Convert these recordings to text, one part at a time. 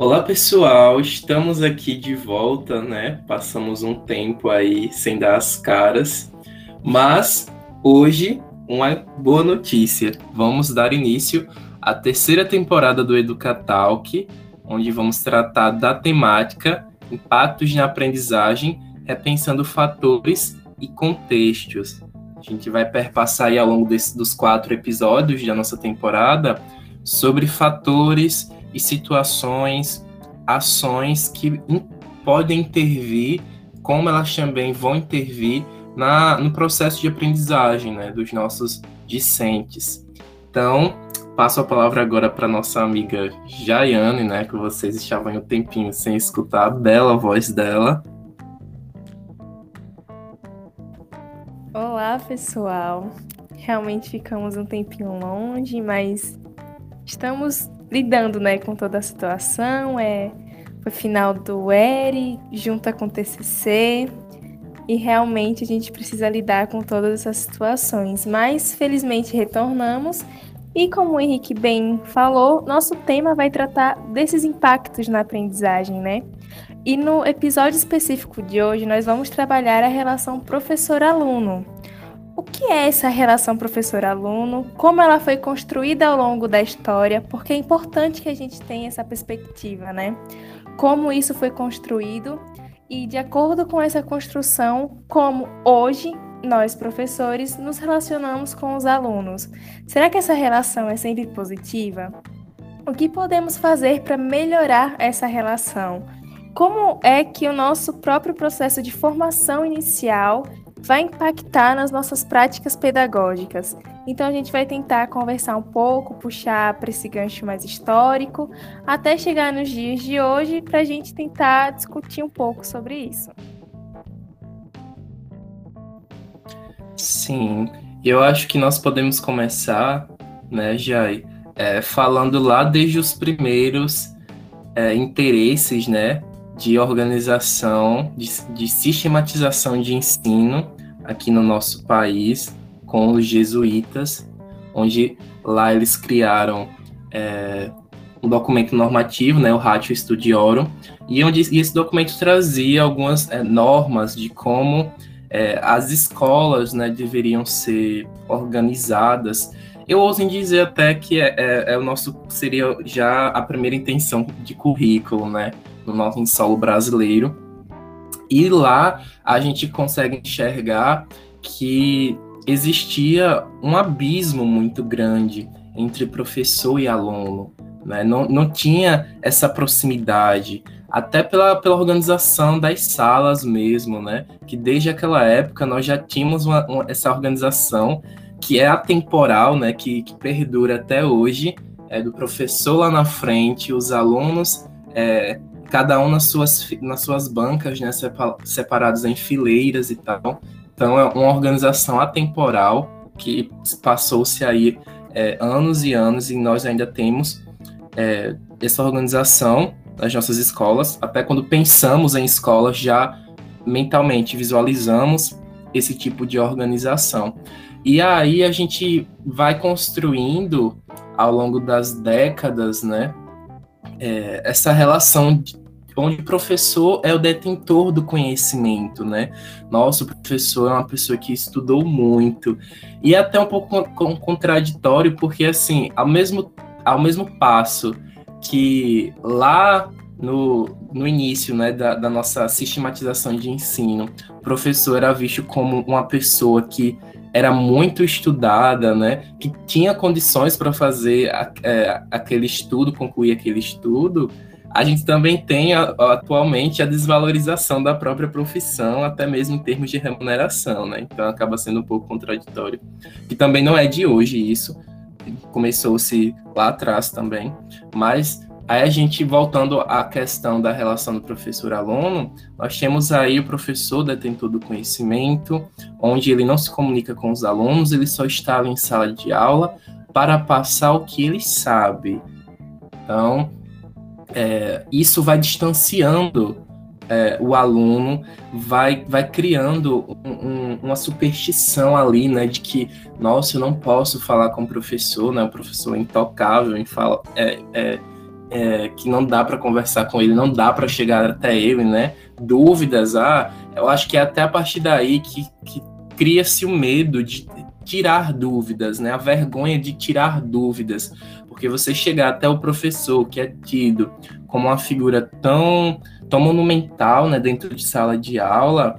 Olá pessoal, estamos aqui de volta, né? Passamos um tempo aí sem dar as caras, mas hoje uma boa notícia. Vamos dar início à terceira temporada do Educatalk, onde vamos tratar da temática impactos na aprendizagem, repensando fatores e contextos. A gente vai perpassar aí ao longo desse, dos quatro episódios da nossa temporada sobre fatores e situações, ações que podem intervir, como elas também vão intervir na, no processo de aprendizagem né, dos nossos discentes. Então, passo a palavra agora para nossa amiga Jaiane, né, que vocês estavam um tempinho sem escutar a bela voz dela. Olá, pessoal. Realmente ficamos um tempinho longe, mas estamos lidando, né, com toda a situação. É, foi final do ERI, junta com o TCC, e realmente a gente precisa lidar com todas essas situações. Mas felizmente retornamos e como o Henrique bem falou, nosso tema vai tratar desses impactos na aprendizagem, né? E no episódio específico de hoje, nós vamos trabalhar a relação professor-aluno. O que é essa relação professor-aluno? Como ela foi construída ao longo da história? Porque é importante que a gente tenha essa perspectiva, né? Como isso foi construído e, de acordo com essa construção, como hoje nós, professores, nos relacionamos com os alunos. Será que essa relação é sempre positiva? O que podemos fazer para melhorar essa relação? Como é que o nosso próprio processo de formação inicial vai impactar nas nossas práticas pedagógicas. Então a gente vai tentar conversar um pouco, puxar para esse gancho mais histórico, até chegar nos dias de hoje para a gente tentar discutir um pouco sobre isso. Sim, eu acho que nós podemos começar, né, Jai, é, falando lá desde os primeiros é, interesses, né, de organização, de, de sistematização de ensino aqui no nosso país com os jesuítas, onde lá eles criaram é, um documento normativo, né, o Ratio Studiorum, e onde e esse documento trazia algumas é, normas de como é, as escolas né, deveriam ser organizadas. Eu ouso dizer até que é, é, é, o nosso seria já a primeira intenção de currículo, né, no nosso solo brasileiro. E lá a gente consegue enxergar que existia um abismo muito grande entre professor e aluno. Né? Não, não tinha essa proximidade, até pela, pela organização das salas mesmo, né? que desde aquela época nós já tínhamos uma, uma, essa organização que é atemporal, né? que, que perdura até hoje, é do professor lá na frente, os alunos é, cada um nas suas, nas suas bancas, né, separados em fileiras e tal. Então é uma organização atemporal que passou-se aí é, anos e anos e nós ainda temos é, essa organização nas nossas escolas. Até quando pensamos em escolas, já mentalmente visualizamos esse tipo de organização. E aí a gente vai construindo ao longo das décadas, né, é, essa relação onde o professor é o detentor do conhecimento, né? Nossa, o professor é uma pessoa que estudou muito. E é até um pouco contraditório, porque, assim, ao mesmo, ao mesmo passo que lá no, no início né, da, da nossa sistematização de ensino, o professor era visto como uma pessoa que era muito estudada, né, que tinha condições para fazer a, é, aquele estudo, concluir aquele estudo, a gente também tem atualmente a desvalorização da própria profissão, até mesmo em termos de remuneração, né? Então acaba sendo um pouco contraditório. E também não é de hoje isso, começou-se lá atrás também, mas aí a gente voltando à questão da relação do professor-aluno, nós temos aí o professor detentor do conhecimento, onde ele não se comunica com os alunos, ele só está em sala de aula para passar o que ele sabe. Então, é, isso vai distanciando é, o aluno, vai, vai criando um, um, uma superstição ali, né, de que, nossa, eu não posso falar com o professor, né, o professor é intocável, fala, é, é, que não dá para conversar com ele, não dá para chegar até ele, né? Dúvidas, ah, eu acho que é até a partir daí que, que cria-se o medo de tirar dúvidas, né? A vergonha de tirar dúvidas, porque você chegar até o professor que é tido como uma figura tão, tão monumental, né, dentro de sala de aula,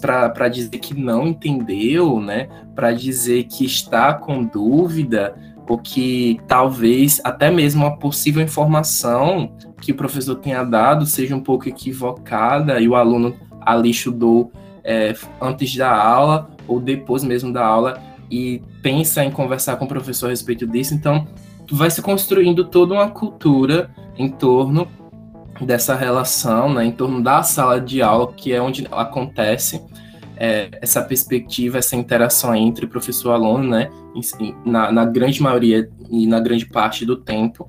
para dizer que não entendeu, né? Para dizer que está com dúvida, ou que talvez até mesmo a possível informação que o professor tenha dado seja um pouco equivocada e o aluno ali estudou é, antes da aula ou depois mesmo da aula e pensa em conversar com o professor a respeito disso. Então, vai se construindo toda uma cultura em torno dessa relação, né, em torno da sala de aula, que é onde acontece é, essa perspectiva, essa interação entre professor e aluno, né, na, na, grande maioria e na grande parte do tempo.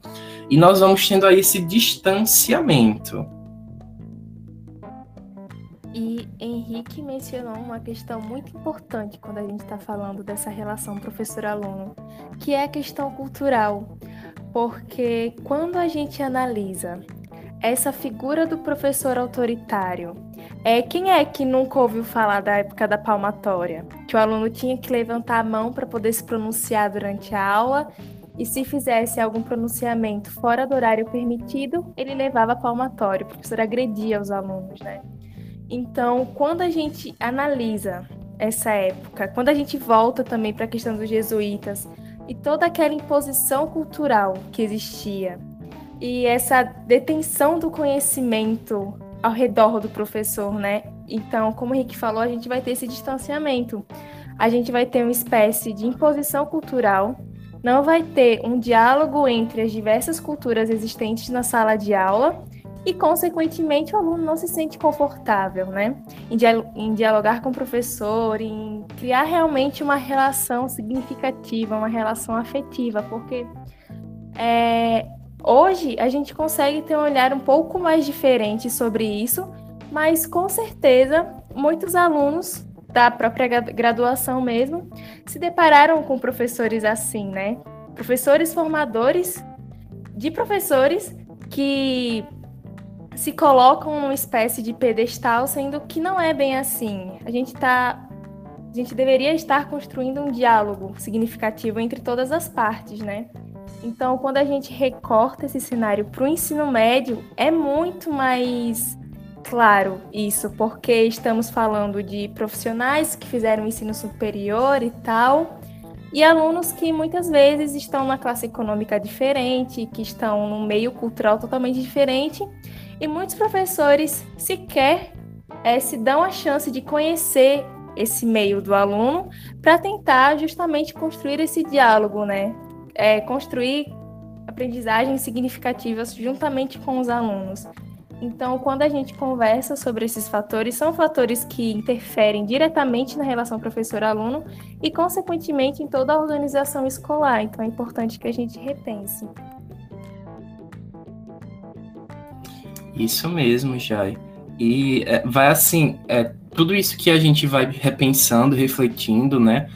E nós vamos tendo aí esse distanciamento. E Henrique mencionou uma questão muito importante quando a gente está falando dessa relação professor-aluno, que é a questão cultural. Porque quando a gente analisa essa figura do professor autoritário, é quem é que nunca ouviu falar da época da palmatória? Que o aluno tinha que levantar a mão para poder se pronunciar durante a aula e se fizesse algum pronunciamento fora do horário permitido, ele levava palmatório. O professor agredia os alunos, né? Então, quando a gente analisa essa época, quando a gente volta também para a questão dos jesuítas e toda aquela imposição cultural que existia, e essa detenção do conhecimento ao redor do professor, né? Então, como o Henrique falou, a gente vai ter esse distanciamento. A gente vai ter uma espécie de imposição cultural, não vai ter um diálogo entre as diversas culturas existentes na sala de aula e, consequentemente, o aluno não se sente confortável, né? Em, dialogar com o professor, em criar realmente uma relação significativa, uma relação afetiva, porque é, Hoje a gente consegue ter um olhar um pouco mais diferente sobre isso, mas com certeza muitos alunos da própria graduação mesmo se depararam com professores assim, né? Professores formadores de professores que se colocam numa espécie de pedestal, sendo que não é bem assim. A gente tá a gente deveria estar construindo um diálogo significativo entre todas as partes, né? Então, quando a gente recorta esse cenário para o ensino médio, é muito mais claro isso, porque estamos falando de profissionais que fizeram ensino superior e tal, e alunos que muitas vezes estão na classe econômica diferente, que estão num meio cultural totalmente diferente, e muitos professores sequer é, se dão a chance de conhecer esse meio do aluno para tentar justamente construir esse diálogo, né? É, construir aprendizagens significativas juntamente com os alunos. Então, quando a gente conversa sobre esses fatores, são fatores que interferem diretamente na relação professor-aluno e, consequentemente, em toda a organização escolar. Então, é importante que a gente repense. Isso mesmo, Jai. E é, vai assim, é, tudo isso que a gente vai repensando, refletindo, né?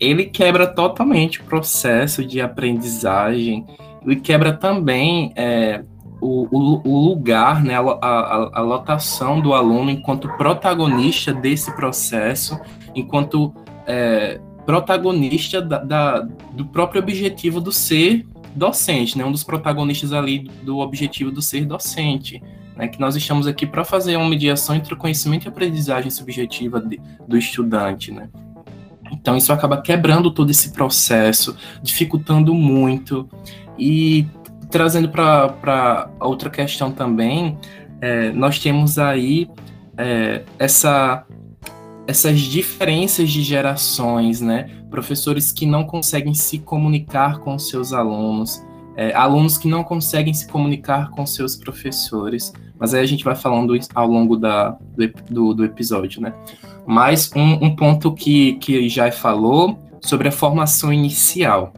Ele quebra totalmente o processo de aprendizagem e quebra também é, o, o, o, lugar, né, a, a, a, lotação do aluno enquanto protagonista desse processo, enquanto é, protagonista da, da, do próprio objetivo do ser docente, né, um dos protagonistas ali do objetivo do ser docente. Né, que nós estamos aqui para fazer uma mediação entre o conhecimento e a aprendizagem subjetiva de, do estudante. Né? Então isso acaba quebrando todo esse processo, dificultando muito e trazendo para outra questão também, é, nós temos aí é, essa, essas diferenças de gerações, né? Professores que não conseguem se comunicar com seus alunos, é, alunos que não conseguem se comunicar com seus professores, mas aí a gente vai falando ao longo da, do, do episódio, né? Mas um, um ponto que, que já falou sobre a formação inicial.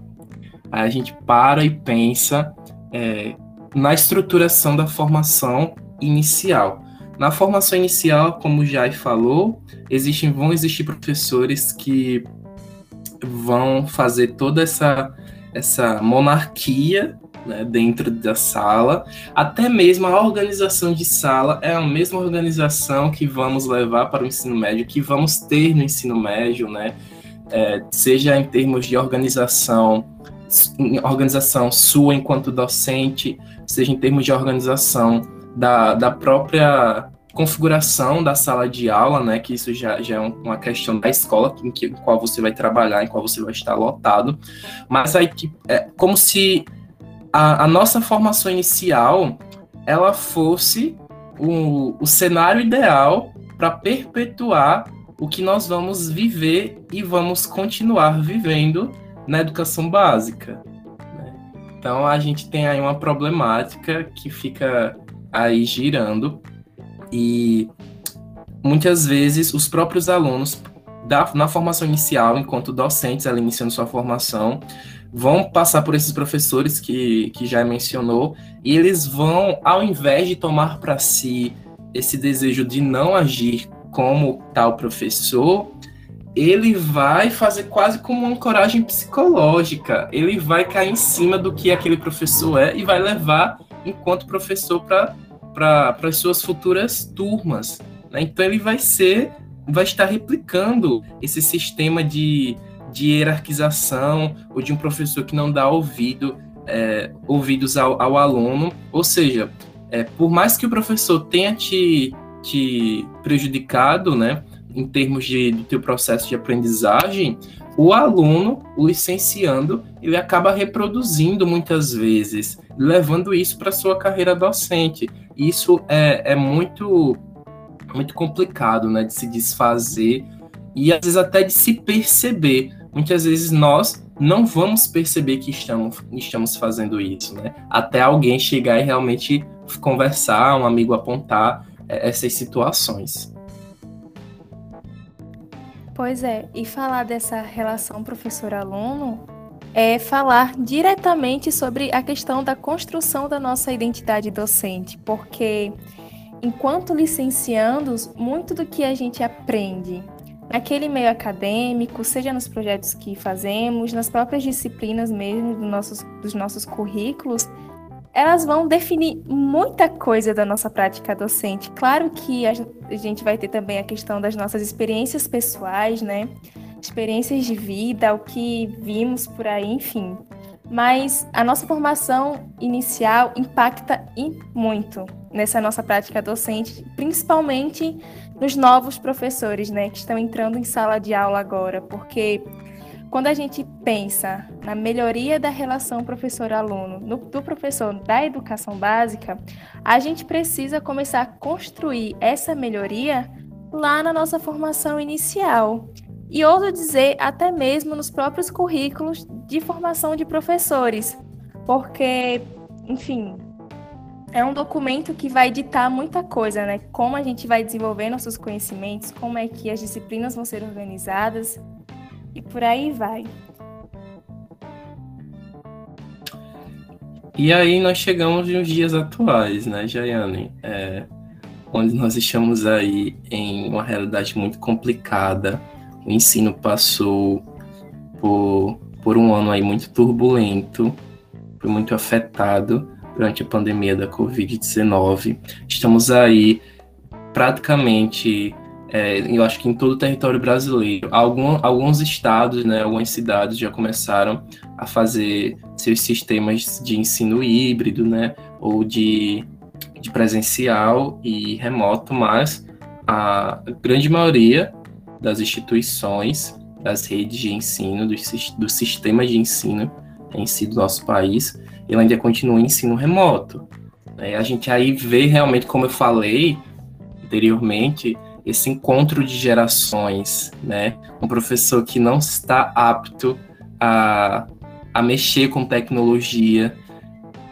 Aí a gente para e pensa é, na estruturação da formação inicial. Na formação inicial, como já falou, existem, vão existir professores que vão fazer toda essa essa monarquia né, dentro da sala, até mesmo a organização de sala é a mesma organização que vamos levar para o ensino médio, que vamos ter no ensino médio, né? É, seja em termos de organização, organização sua enquanto docente, seja em termos de organização da, da própria configuração da sala de aula, né, que isso já, já é uma questão da escola em, que, em qual você vai trabalhar, em qual você vai estar lotado, mas aí é como se a, a nossa formação inicial ela fosse o, o cenário ideal para perpetuar o que nós vamos viver e vamos continuar vivendo na educação básica. Né? Então a gente tem aí uma problemática que fica aí girando e muitas vezes os próprios alunos da, na formação inicial, enquanto docentes ali iniciando sua formação, vão passar por esses professores que, que já mencionou, e eles vão, ao invés de tomar para si esse desejo de não agir como tal professor, ele vai fazer quase como uma coragem psicológica. Ele vai cair em cima do que aquele professor é e vai levar enquanto professor para as suas futuras turmas. Né? Então ele vai ser, vai estar replicando esse sistema de, de hierarquização ou de um professor que não dá ouvido, é, ouvidos ao, ao, aluno. Ou seja, é, por mais que o professor tenha te, te prejudicado, né? em termos de, do teu processo de aprendizagem, o aluno, o licenciando, ele acaba reproduzindo muitas vezes, levando isso para sua carreira docente. Isso é, é muito, muito complicado, né, de se desfazer e às vezes até de se perceber. Muitas vezes nós não vamos perceber que estamos, estamos fazendo isso, né? Até alguém chegar e realmente conversar, um amigo apontar é, essas situações. Pois é, e falar dessa relação professor-aluno é falar diretamente sobre a questão da construção da nossa identidade docente, porque enquanto licenciandos, muito do que a gente aprende naquele meio acadêmico, seja nos projetos que fazemos, nas próprias disciplinas mesmo dos nossos, dos nossos currículos, elas vão definir muita coisa da nossa prática docente. Claro que a gente vai ter também a questão das nossas experiências pessoais, né? Experiências de vida, o que vimos por aí, enfim. Mas a nossa formação inicial impacta muito nessa nossa prática docente, principalmente nos novos professores, né, que estão entrando em sala de aula agora, porque quando a gente pensa na melhoria da relação professor-aluno, do professor da educação básica, a gente precisa começar a construir essa melhoria lá na nossa formação inicial. E ouso dizer, até mesmo nos próprios currículos de formação de professores, porque, enfim, é um documento que vai ditar muita coisa, né? Como a gente vai desenvolver nossos conhecimentos, como é que as disciplinas vão ser organizadas, e por aí vai. E aí nós chegamos nos dias atuais, né, Jaiane? É, onde nós estamos aí em uma realidade muito complicada. O ensino passou por, por um ano aí muito turbulento, foi muito afetado durante a pandemia da Covid-19. Estamos aí praticamente é, eu acho que em todo o território brasileiro, algum, alguns estados, né, algumas cidades já começaram a fazer seus sistemas de ensino híbrido, né, ou de, de presencial e remoto, mas a grande maioria das instituições, das redes de ensino, dos, dos sistemas de ensino em si do nosso país, ele ainda continua em ensino remoto. Né? A gente aí vê realmente, como eu falei anteriormente, esse encontro de gerações, né? Um professor que não está apto a, a mexer com tecnologia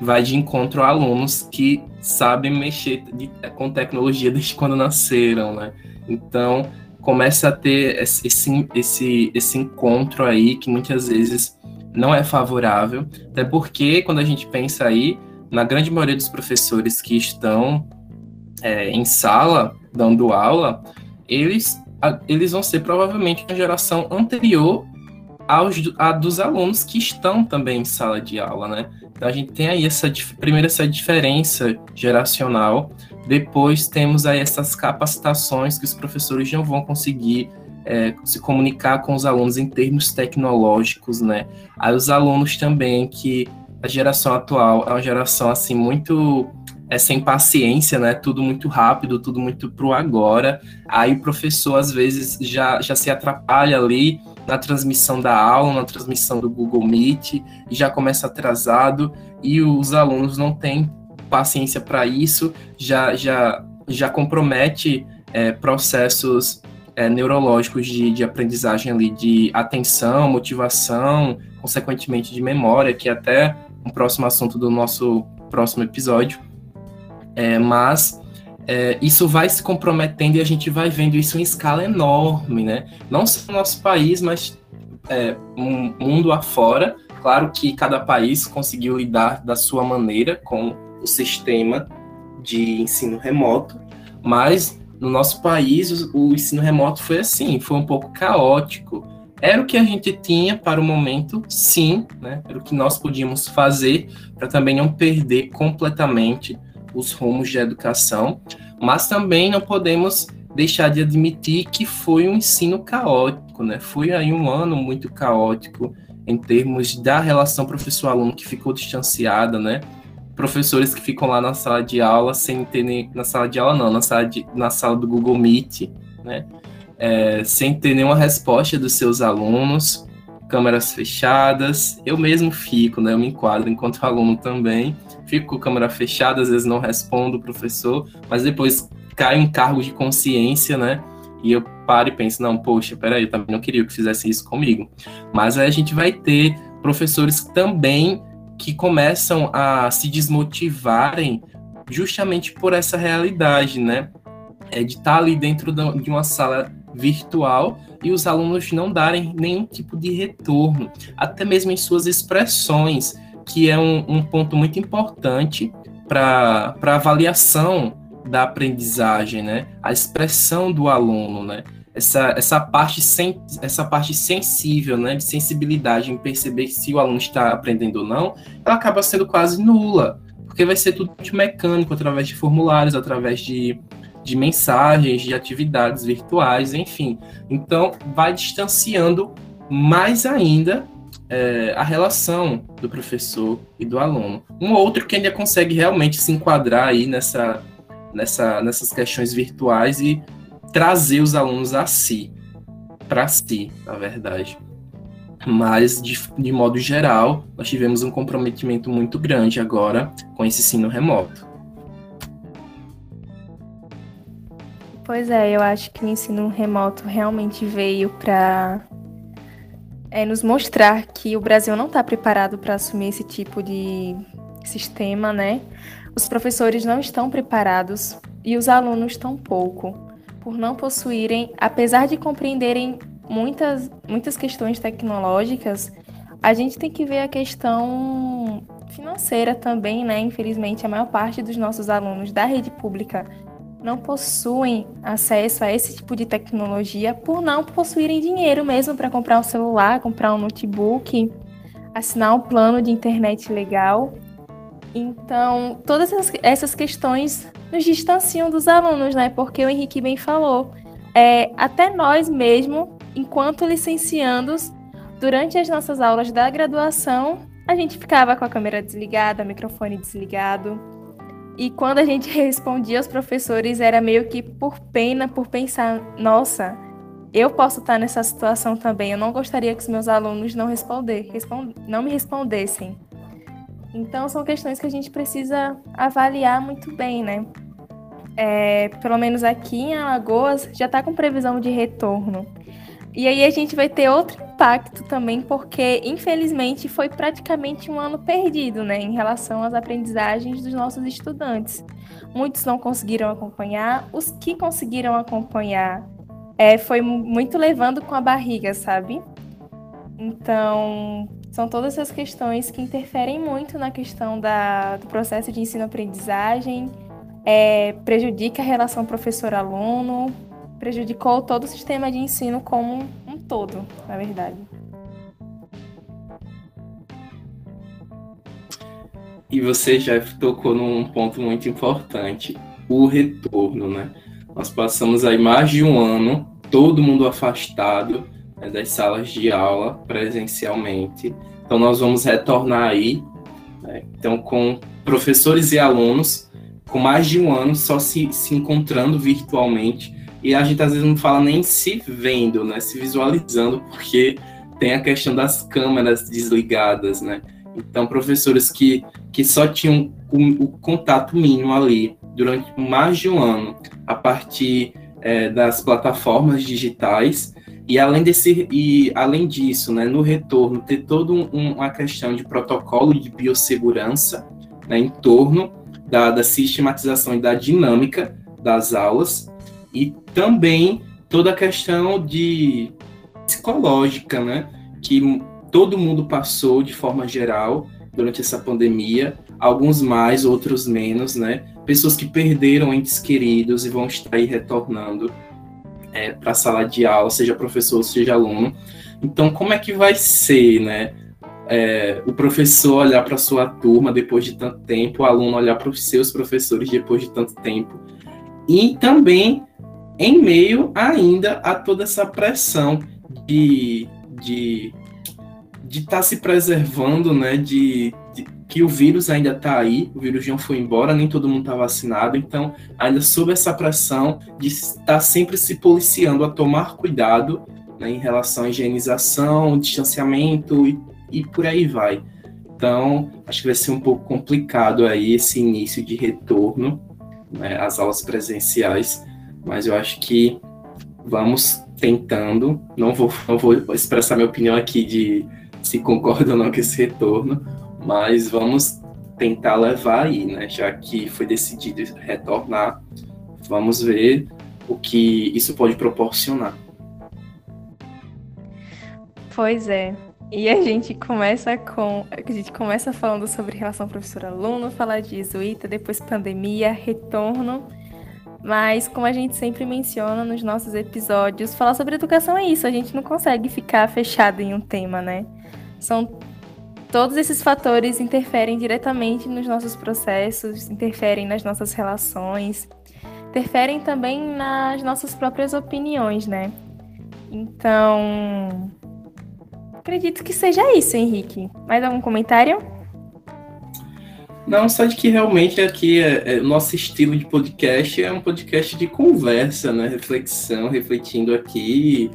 vai de encontro a alunos que sabem mexer de, com tecnologia desde quando nasceram, né? Então começa a ter esse, esse, esse encontro aí que muitas vezes não é favorável, até porque quando a gente pensa aí, na grande maioria dos professores que estão é, em sala, dando aula, eles, eles vão ser provavelmente uma geração anterior aos, a dos alunos que estão também em sala de aula, né? Então a gente tem aí essa primeiro essa diferença geracional, depois temos aí essas capacitações que os professores não vão conseguir é, se comunicar com os alunos em termos tecnológicos, né? Aí os alunos também que a geração atual é uma geração assim muito é sem paciência, né? Tudo muito rápido, tudo muito pro agora. Aí o professor às vezes já, já se atrapalha ali na transmissão da aula, na transmissão do Google Meet, já começa atrasado e os alunos não têm paciência para isso, já já já compromete é, processos é, neurológicos de, de aprendizagem ali, de atenção, motivação, consequentemente de memória, que é até um próximo assunto do nosso próximo episódio. É, mas é, isso vai se comprometendo e a gente vai vendo isso em escala enorme, né? Não só no nosso país, mas é, um mundo afora. Claro que cada país conseguiu lidar da sua maneira com o sistema de ensino remoto, mas no nosso país o, o ensino remoto foi assim, foi um pouco caótico. Era o que a gente tinha para o momento, sim, né? Era o que nós podíamos fazer para também não perder completamente os rumos de educação, mas também não podemos deixar de admitir que foi um ensino caótico, né? Foi aí um ano muito caótico em termos da relação professor-aluno que ficou distanciada, né? Professores que ficam lá na sala de aula sem ter nem na sala de aula não, na sala de, na sala do Google Meet, né? É, sem ter nenhuma resposta dos seus alunos, câmeras fechadas. Eu mesmo fico, né? Eu me enquadro enquanto aluno também fico com a câmera fechada, às vezes não respondo o professor, mas depois cai um cargo de consciência, né? E eu paro e penso, não, poxa, peraí, eu também não queria que fizesse isso comigo. Mas aí a gente vai ter professores também que começam a se desmotivarem justamente por essa realidade, né? É de estar ali dentro de uma sala virtual e os alunos não darem nenhum tipo de retorno, até mesmo em suas expressões que é um, um ponto muito importante para a avaliação da aprendizagem, né? A expressão do aluno, né? Essa, essa, parte sen, essa parte sensível, né? De sensibilidade em perceber se o aluno está aprendendo ou não, ela acaba sendo quase nula, porque vai ser tudo mecânico, através de formulários, através de, de mensagens, de atividades virtuais, enfim. Então, vai distanciando mais ainda é, a relação do professor e do aluno. Um outro que ainda consegue realmente se enquadrar aí nessa, nessa, nessas questões virtuais e trazer os alunos a si, para si, na verdade. Mas, de, de modo geral, nós tivemos um comprometimento muito grande agora com esse ensino remoto. Pois é, eu acho que o ensino remoto realmente veio para é nos mostrar que o Brasil não está preparado para assumir esse tipo de sistema, né? Os professores não estão preparados e os alunos tampouco, por não possuírem, apesar de compreenderem muitas, muitas questões tecnológicas, a gente tem que ver a questão financeira também, né? Infelizmente, a maior parte dos nossos alunos da rede pública não possuem acesso a esse tipo de tecnologia por não possuírem dinheiro mesmo para comprar um celular, comprar um notebook, assinar um plano de internet legal. Então, todas essas questões nos distanciam dos alunos, né? Porque o Henrique bem falou, é, até nós mesmo, enquanto licenciandos, durante as nossas aulas da graduação, a gente ficava com a câmera desligada, microfone desligado, e quando a gente respondia aos professores, era meio que por pena, por pensar, nossa, eu posso estar nessa situação também. Eu não gostaria que os meus alunos não responder, respond, não me respondessem. Então são questões que a gente precisa avaliar muito bem, né? É, pelo menos aqui em Alagoas já está com previsão de retorno. E aí a gente vai ter outro impacto também, porque infelizmente foi praticamente um ano perdido, né, em relação às aprendizagens dos nossos estudantes. Muitos não conseguiram acompanhar, os que conseguiram acompanhar é, foi muito levando com a barriga, sabe? Então, são todas essas questões que interferem muito na questão da, do processo de ensino-aprendizagem, é, prejudica a relação professor-aluno, prejudicou todo o sistema de ensino como um todo, na verdade. E você já tocou num ponto muito importante, o retorno, né? Nós passamos aí mais de um ano, todo mundo afastado né, das salas de aula presencialmente. Então nós vamos retornar aí, né? então com professores e alunos com mais de um ano só se, se encontrando virtualmente e a gente às vezes não fala nem se vendo, né? Se visualizando, porque tem a questão das câmeras desligadas, né? Então, professores que, que só tinham o, o contato mínimo ali durante mais de um ano, a partir é, das plataformas digitais, e além, desse, e além disso, né, no retorno, ter toda um, uma questão de protocolo de biossegurança né, em torno da, da sistematização e da dinâmica das aulas, e também toda a questão de psicológica, né, que todo mundo passou de forma geral durante essa pandemia, alguns mais, outros menos, né? Pessoas que perderam entes queridos e vão estar aí retornando é, para a sala de aula, seja professor, seja aluno. Então, como é que vai ser, né? É, o professor olhar para sua turma depois de tanto tempo, o aluno olhar para os seus professores depois de tanto tempo, e também em meio ainda a toda essa pressão de, de de estar tá se preservando, né? De, de, que o vírus ainda está aí, o vírus não foi embora, nem todo mundo está vacinado, então ainda sob essa pressão de estar tá sempre se policiando a tomar cuidado né, em relação à higienização, distanciamento e, e por aí vai. Então, acho que vai ser um pouco complicado aí esse início de retorno né, às aulas presenciais, mas eu acho que vamos tentando. Não vou, não vou expressar minha opinião aqui de se concorda ou não com esse retorno, mas vamos tentar levar aí, né? Já que foi decidido retornar, vamos ver o que isso pode proporcionar. Pois é. E a gente começa com. A gente começa falando sobre relação professor-aluno, falar de jesuíta, depois pandemia, retorno. Mas, como a gente sempre menciona nos nossos episódios, falar sobre educação é isso. A gente não consegue ficar fechado em um tema, né? São todos esses fatores interferem diretamente nos nossos processos, interferem nas nossas relações, interferem também nas nossas próprias opiniões, né? Então, acredito que seja isso, Henrique. Mais algum comentário? Não, só de que realmente aqui é, é, o nosso estilo de podcast é um podcast de conversa, né? Reflexão, refletindo aqui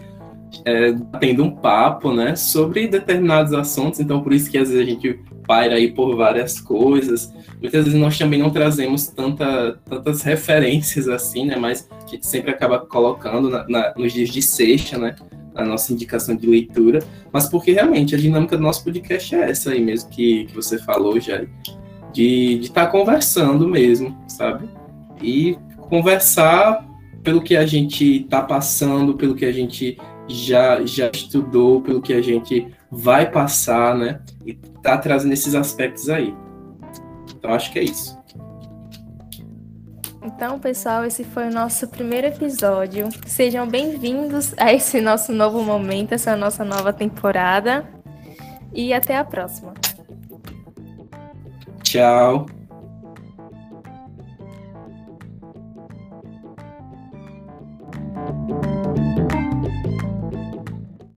é, tendo um papo, né, sobre determinados assuntos, então por isso que às vezes a gente paira aí por várias coisas. Muitas vezes nós também não trazemos tanta, tantas referências assim, né, mas a gente sempre acaba colocando na, na, nos dias de sexta, né, a nossa indicação de leitura, mas porque realmente a dinâmica do nosso podcast é essa aí mesmo que, que você falou já, de estar tá conversando mesmo, sabe? E conversar pelo que a gente está passando, pelo que a gente já, já estudou, pelo que a gente vai passar, né? E tá trazendo esses aspectos aí. Então acho que é isso. Então, pessoal, esse foi o nosso primeiro episódio. Sejam bem-vindos a esse nosso novo momento, essa nossa nova temporada. E até a próxima. Tchau.